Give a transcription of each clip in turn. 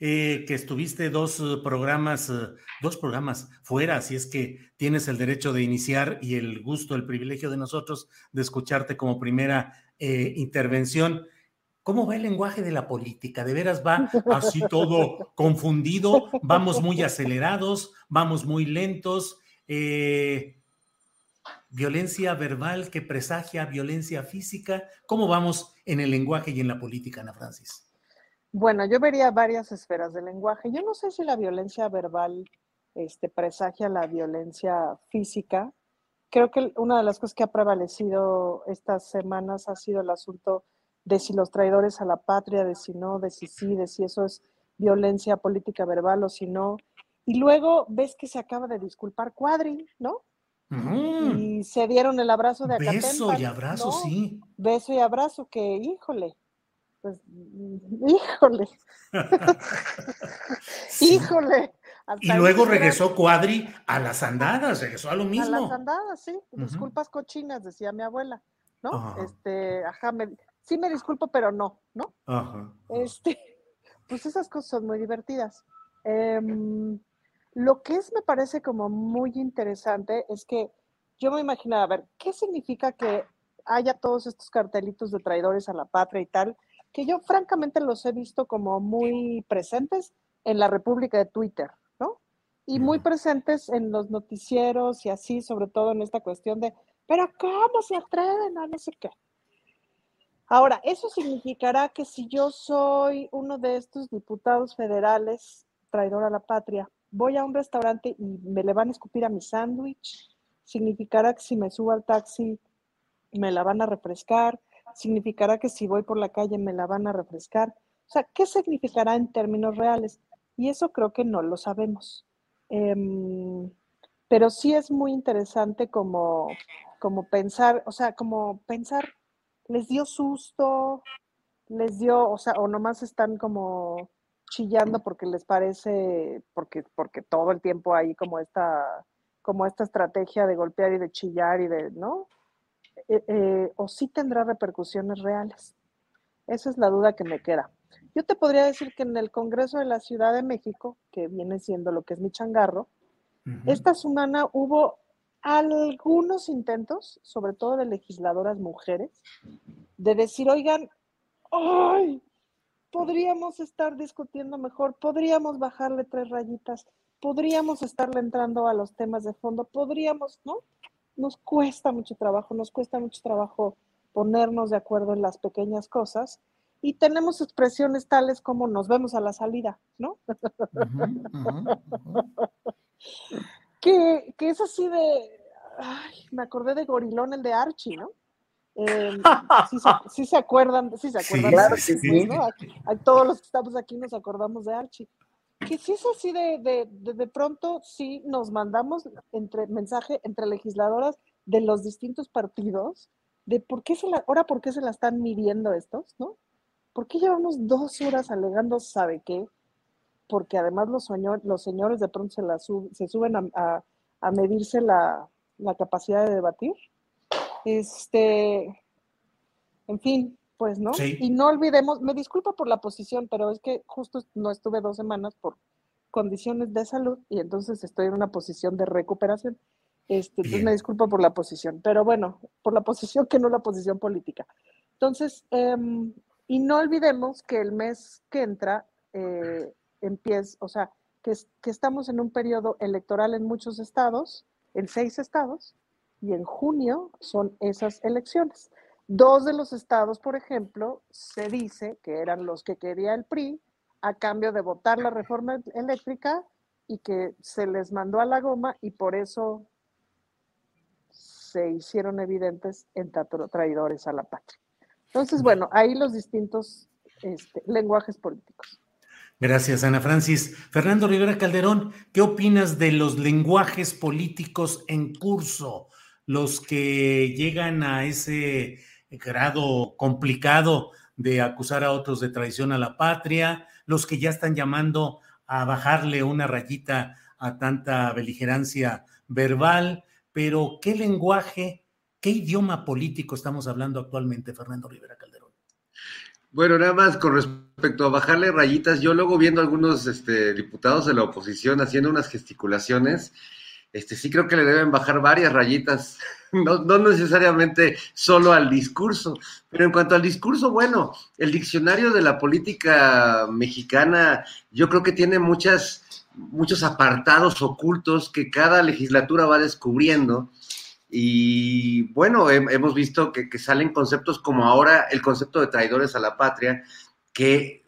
eh, que estuviste dos eh, programas, eh, dos programas fuera, así es que tienes el derecho de iniciar y el gusto, el privilegio de nosotros de escucharte como primera eh, intervención. ¿Cómo va el lenguaje de la política? ¿De veras va así todo confundido? ¿Vamos muy acelerados? ¿Vamos muy lentos? Eh, ¿Violencia verbal que presagia violencia física? ¿Cómo vamos en el lenguaje y en la política, Ana Francis? Bueno, yo vería varias esferas del lenguaje. Yo no sé si la violencia verbal este, presagia la violencia física. Creo que una de las cosas que ha prevalecido estas semanas ha sido el asunto de si los traidores a la patria, de si no, de si sí, de si eso es violencia política verbal o si no. Y luego ves que se acaba de disculpar Cuadri, ¿no? Y se dieron el abrazo de beso Acatempan, y abrazo, ¿no? sí. Beso y abrazo, que híjole, pues híjole, Sí. híjole. Y luego regresó Cuadri a las andadas, regresó a lo A mismo. las andadas, sí. Disculpas cochinas, decía mi abuela, ¿no? Este, ajá, me- sí me disculpo, pero no, ¿no? Ajá. Este, pues esas cosas son muy divertidas. Em, lo que es, me parece como muy interesante es que yo me imaginaba, a ver, ¿qué significa que haya todos estos cartelitos de traidores a la patria y tal? Que yo francamente los he visto como muy presentes en la República de Twitter, ¿no? Y muy presentes en los noticieros y así, sobre todo en esta cuestión de, pero ¿cómo se atreven a no sé qué? Ahora, eso significará que si yo soy uno de estos diputados federales, traidor a la patria, voy a un restaurante y me le van a escupir a mi sándwich, significará que si me subo al taxi me la van a refrescar, significará que si voy por la calle me la van a refrescar. O sea, ¿qué significará en términos reales? Y eso creo que no lo sabemos. Em, pero sí es muy interesante como, como pensar, o sea, como pensar les dio susto, les dio, o sea, o nomás están como chillando porque les parece, porque, porque todo el tiempo hay como esta, como esta estrategia de golpear y de chillar y de, ¿no? Eh, eh, o sí tendrá repercusiones reales. Esa es la duda que me queda. Yo te podría decir que en el Congreso de la Ciudad de México, que viene siendo lo que es mi changarro, esta semana hubo algunos intentos, sobre todo de legisladoras mujeres, de decir, oigan, ¡ay! Podríamos estar discutiendo mejor, podríamos bajarle tres rayitas, podríamos estarle entrando a los temas de fondo, podríamos, ¿no? Nos cuesta mucho trabajo, nos cuesta mucho trabajo ponernos de acuerdo en las pequeñas cosas y tenemos expresiones tales como nos vemos a la salida, ¿no? Que, que es así de, ay, me acordé de Gorilón, el de Archie, ¿no? Eh, sí, se, sí se acuerdan, sí se Sí, acuerdan. claro de- sí. ¿no? A todos los que estamos aquí nos acordamos de Archie. Que sí es así de, de, de, de pronto, sí nos mandamos entre mensaje entre legisladoras de los distintos partidos de por qué se la, ahora por qué se la están midiendo estos, ¿no? ¿Por qué llevamos dos horas alegando sabe qué? Porque además los, señor- los señores de pronto se, la se suben a, a- a medirse la, la capacidad de debatir. Este, en fin, pues, ¿no? Y no olvidemos, me disculpo por la posición, pero es que justo no estuve dos semanas por condiciones de salud y entonces estoy en una posición de recuperación. Este, entonces me disculpo por la posición, pero bueno, por la posición que no la posición política. Entonces, em, y no olvidemos que el mes que entra eh, empieza, o sea, que, que estamos en un periodo electoral en muchos estados, en seis estados, y en junio son esas elecciones. Dos de los estados, por ejemplo, se dice que eran los que quería el PRI a cambio de votar la reforma eléctrica y que se les mandó a la goma y por eso se hicieron evidentes en traidores a la patria. Entonces, bueno, ahí los distintos este, lenguajes políticos. Gracias, Ana Francis. Fernando Rivera Calderón, ¿qué opinas de los lenguajes políticos en curso? Los que llegan a ese grado complicado de acusar a otros de traición a la patria, los que ya están llamando a bajarle una rayita a tanta beligerancia verbal, pero ¿qué lenguaje, qué idioma político estamos hablando actualmente, Fernando Rivera Calderón? Bueno, nada más con respecto a bajarle rayitas, yo luego viendo algunos este, diputados de la oposición haciendo unas gesticulaciones, este, sí creo que le deben bajar varias rayitas, no, no, necesariamente solo al discurso, pero en cuanto al discurso, bueno, el diccionario de la política mexicana yo creo que tiene muchas, muchos apartados ocultos que cada legislatura va descubriendo. Y bueno, hemos visto que, que salen conceptos como ahora el concepto de traidores a la patria, que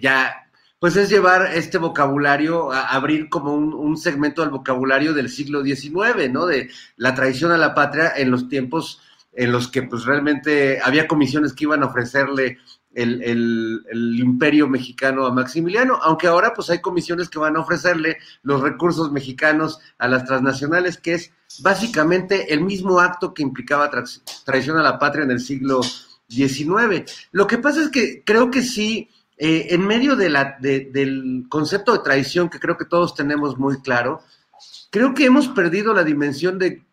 ya pues es llevar este vocabulario, a abrir como un, segmento del vocabulario del siglo XIX, ¿no? De la traición a la patria en los tiempos en los que pues realmente había comisiones que iban a ofrecerle el, imperio mexicano a Maximiliano, aunque ahora pues hay comisiones que van a ofrecerle los recursos mexicanos a las transnacionales, que es básicamente el mismo acto que implicaba traición a la patria en el siglo XIX. Lo que pasa es que creo que sí eh, en medio de la, del concepto de traición que creo que todos tenemos muy claro, creo que hemos perdido la dimensión de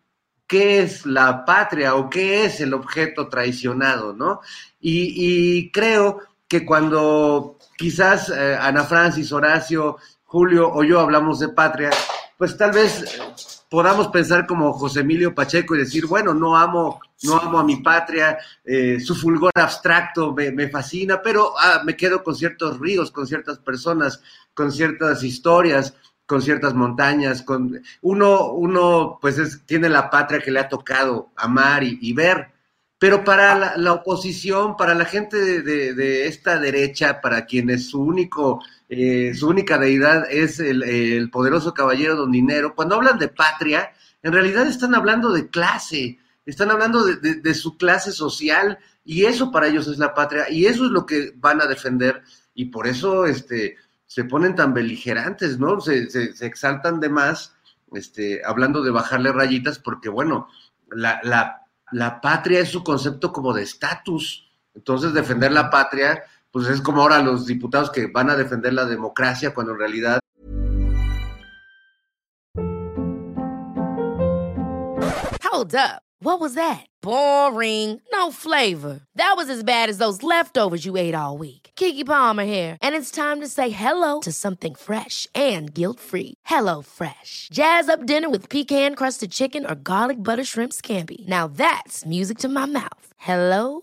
qué es la patria o qué es el objeto traicionado, ¿no? Y, creo que cuando quizás eh, Ana Francis, Horacio, Julio o yo hablamos de patria, pues tal vez podamos pensar como José Emilio Pacheco y decir, bueno, no amo, no amo a mi patria, eh, su fulgor abstracto me, fascina, pero ah, me quedo con ciertos ríos, con ciertas personas, con ciertas historias, con ciertas montañas, con uno, uno pues tiene la patria que le ha tocado amar y, ver, pero para la, oposición, para la gente de, esta derecha, para quienes su único eh, su única deidad es el, poderoso caballero don dinero, cuando hablan de patria, en realidad están hablando de clase, están hablando de, su clase social y eso para ellos es la patria y eso es lo que van a defender y por eso este, se ponen tan beligerantes, ¿no? Se, exaltan de más, este, hablando de bajarle rayitas porque, bueno, la, la, la patria es su concepto como de estatus, entonces defender la patria pues es como ahora los diputados que van a defender la democracia cuando en realidad Hold up. What was that? Boring. No flavor. That was as bad as those leftovers you ate all week. Kiki Palmer here, and it's time to say hello to something fresh and guilt-free. Hello Fresh. Jazz up dinner with pecan-crusted chicken or garlic butter shrimp scampi. Now that's music to my mouth. Hello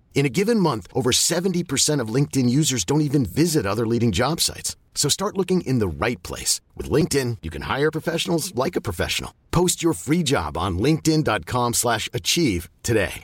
In a given month, over 70% of LinkedIn users don't even visit other leading job sites. So start looking in the right place. With LinkedIn, you can hire professionals like a professional. Post your free job on linkedin.com slash achieve today.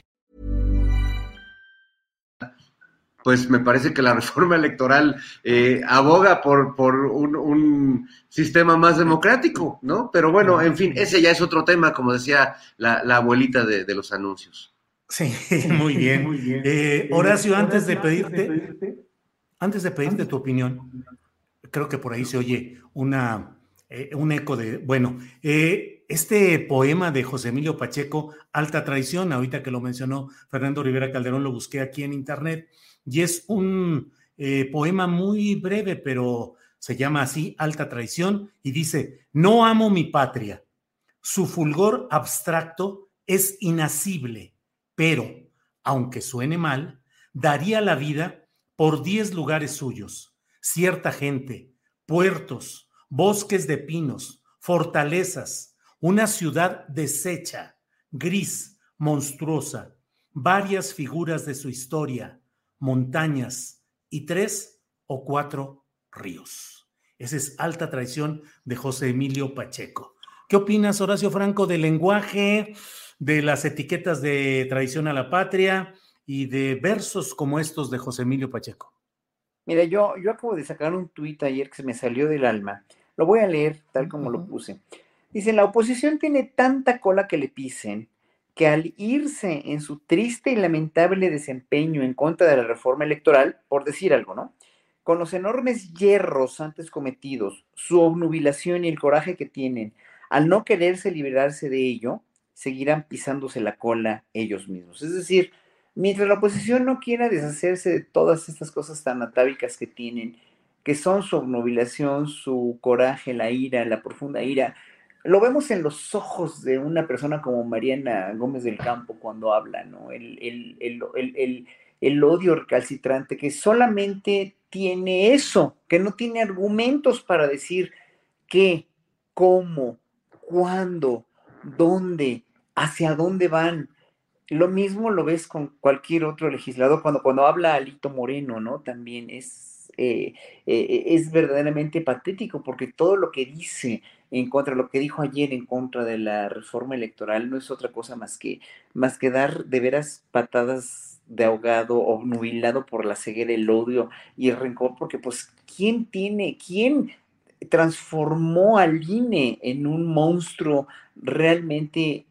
Pues me parece que la reforma electoral eh, aboga por, por un, un, sistema más democrático, ¿no? Pero bueno, en fin, ese ya es otro tema, como decía la, la abuelita de, de los anuncios. Sí, muy bien. Muy bien. Eh, Horacio, antes de pedirte, antes de pedirte tu opinión, creo que por ahí se oye una, eh, un eco de, bueno, eh, este poema de José Emilio Pacheco, Alta Traición, ahorita que lo mencionó Fernando Rivera Calderón, lo busqué aquí en internet, y es un eh, poema muy breve, pero se llama así, Alta Traición, y dice, no amo mi patria, su fulgor abstracto es inasible, pero, aunque suene mal, daría la vida por diez lugares suyos, cierta gente, puertos, bosques de pinos, fortalezas, una ciudad deshecha, gris, monstruosa, varias figuras de su historia, montañas y tres o cuatro ríos. Esa es alta traición de José Emilio Pacheco. ¿Qué opinas, Horacio Franco, del lenguaje, de las etiquetas de traición a la patria y de versos como estos de José Emilio Pacheco? Mira, yo, yo acabo de sacar un tuit ayer que se me salió del alma. Lo voy a leer tal como lo puse. Dice, la oposición tiene tanta cola que le pisen que al irse en su triste y lamentable desempeño en contra de la reforma electoral, por decir algo, ¿no? Con los enormes hierros antes cometidos, su obnubilación y el coraje que tienen, al no quererse liberarse de ello, seguirán pisándose la cola ellos mismos. Es decir, mientras la oposición no quiera deshacerse de todas estas cosas tan atávicas que tienen, que son su obnubilación, su coraje, la ira, la profunda ira, lo vemos en los ojos de una persona como Mariana Gómez del Campo cuando habla, ¿no? El, el, odio recalcitrante que solamente tiene eso, que no tiene argumentos para decir qué, cómo, cuándo, dónde, hacia dónde van. Lo mismo lo ves con cualquier otro legislador cuando, cuando habla Alito Moreno, ¿no? También es, eh, eh, es verdaderamente patético porque todo lo que dice en contra, lo que dijo ayer en contra de la reforma electoral no es otra cosa más que, más que dar de veras patadas de ahogado o nubilado por la ceguera, el odio y el rencor, porque pues, ¿quién tiene, quién transformó al INE en un monstruo realmente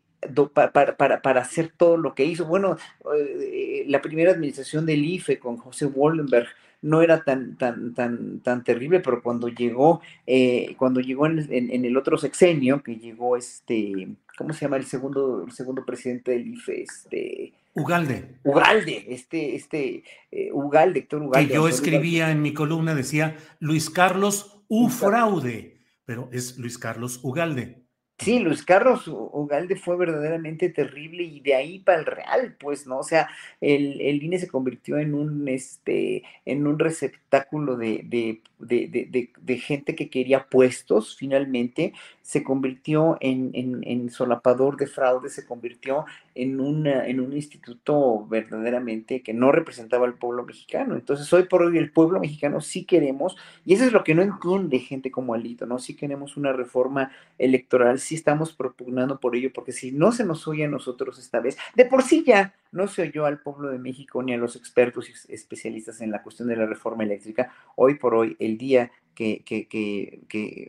para, para, para, hacer todo lo que hizo. Bueno, eh, la primera administración del IFE con José Wallenberg no era tan, tan, tan, tan terrible, pero cuando llegó, eh, cuando llegó en, el otro sexenio, que llegó este, ¿cómo se llama el segundo, el segundo presidente del IFE? Este, Ugalde. Ugalde, este, este, eh, Ugalde, Héctor Ugalde. Que yo escribía en mi columna, decía Luis Carlos U. Fraude, pero es Luis Carlos Ugalde. Sí, Luis Carlos Ugalde fue verdaderamente terrible y de ahí para el Real, pues, ¿no? O sea, el, el INE se convirtió en un, este, en un receptáculo de, de, de, de gente que quería puestos, finalmente, se convirtió en, en, en, solapador de fraude, se convirtió en, una, en un instituto verdaderamente que no representaba al pueblo mexicano. Entonces, hoy por hoy el pueblo mexicano sí queremos, y eso es lo que no entiende gente como Alito, ¿no? Sí queremos una reforma electoral, sí estamos propugnando por ello, porque si no se nos oye a nosotros esta vez, de por sí ya no se oyó al pueblo de México ni a los expertos y especialistas en la cuestión de la reforma eléctrica, hoy por hoy el día que, que, que,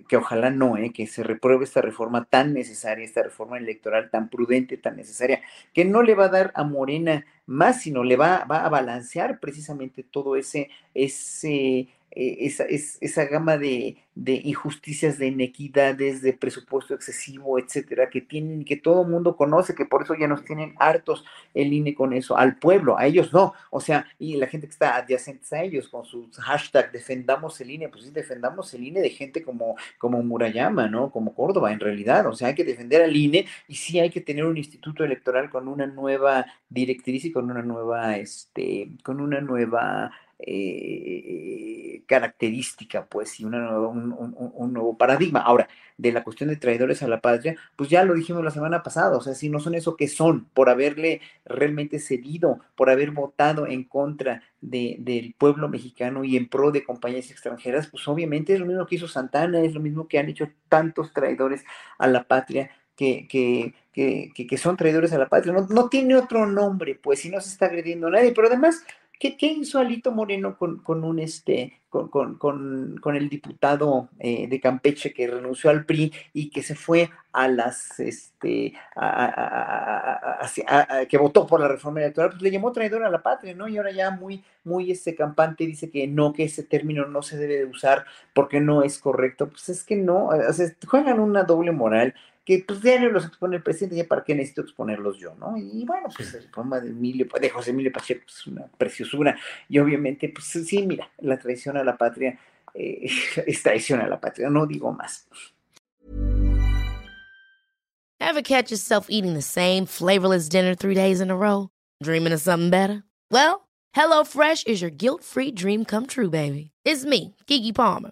que, ojalá no, ¿eh? que se repruebe esta reforma tan necesaria, esta reforma electoral tan prudente, tan necesaria, que no le va a dar a Morena más, sino le va, va a balancear precisamente todo ese, ese eh, esa, esa gama de, injusticias, de inequidades, de presupuesto excesivo, etcétera, que tienen, que todo el mundo conoce, que por eso ya nos tienen hartos el INE con eso, al pueblo, a ellos no, o sea, y la gente que está adyacente a ellos con su hashtag defendamos el INE, pues sí, defendamos el INE de gente como, como Murayama, ¿no? Como Córdoba, en realidad, o sea, hay que defender al INE y sí hay que tener un instituto electoral con una nueva directriz y con una nueva, este, con una nueva eh, característica, pues, y un, nuevo paradigma. Ahora, de la cuestión de traidores a la patria, pues ya lo dijimos la semana pasada, o sea, si no son eso que son, por haberle realmente cedido, por haber votado en contra del pueblo mexicano y en pro de compañías extranjeras, pues obviamente es lo mismo que hizo Santana, es lo mismo que han hecho tantos traidores a la patria que, que, que, que, son traidores a la patria. No, no tiene otro nombre, pues, si no se está agrediendo a nadie, pero además ¿Qué, hizo Alito Moreno con, con un este, con, con, con, el diputado eh, de Campeche que renunció al PRI y que se fue a las, este, a, que votó por la reforma electoral, pues le llamó traidor a la patria, ¿no? Y ahora ya muy, muy este campante dice que no, que ese término no se debe de usar porque no es correcto. Pues es que no, juegan una doble moral que pues diario los expone el presidente, ya para qué necesito exponerlos yo, ¿no? Y bueno, pues el poema de Emilio, de José Emilio Pacheco es pues, una preciosura, y obviamente, pues sí, mira, la traición a la patria eh, es traición a la patria, no digo más. Ever catch yourself eating the same flavorless dinner three days in a row? Dreaming of something better? Well, HelloFresh is your guilt-free dream come true, baby. It's me, Kiki Palmer.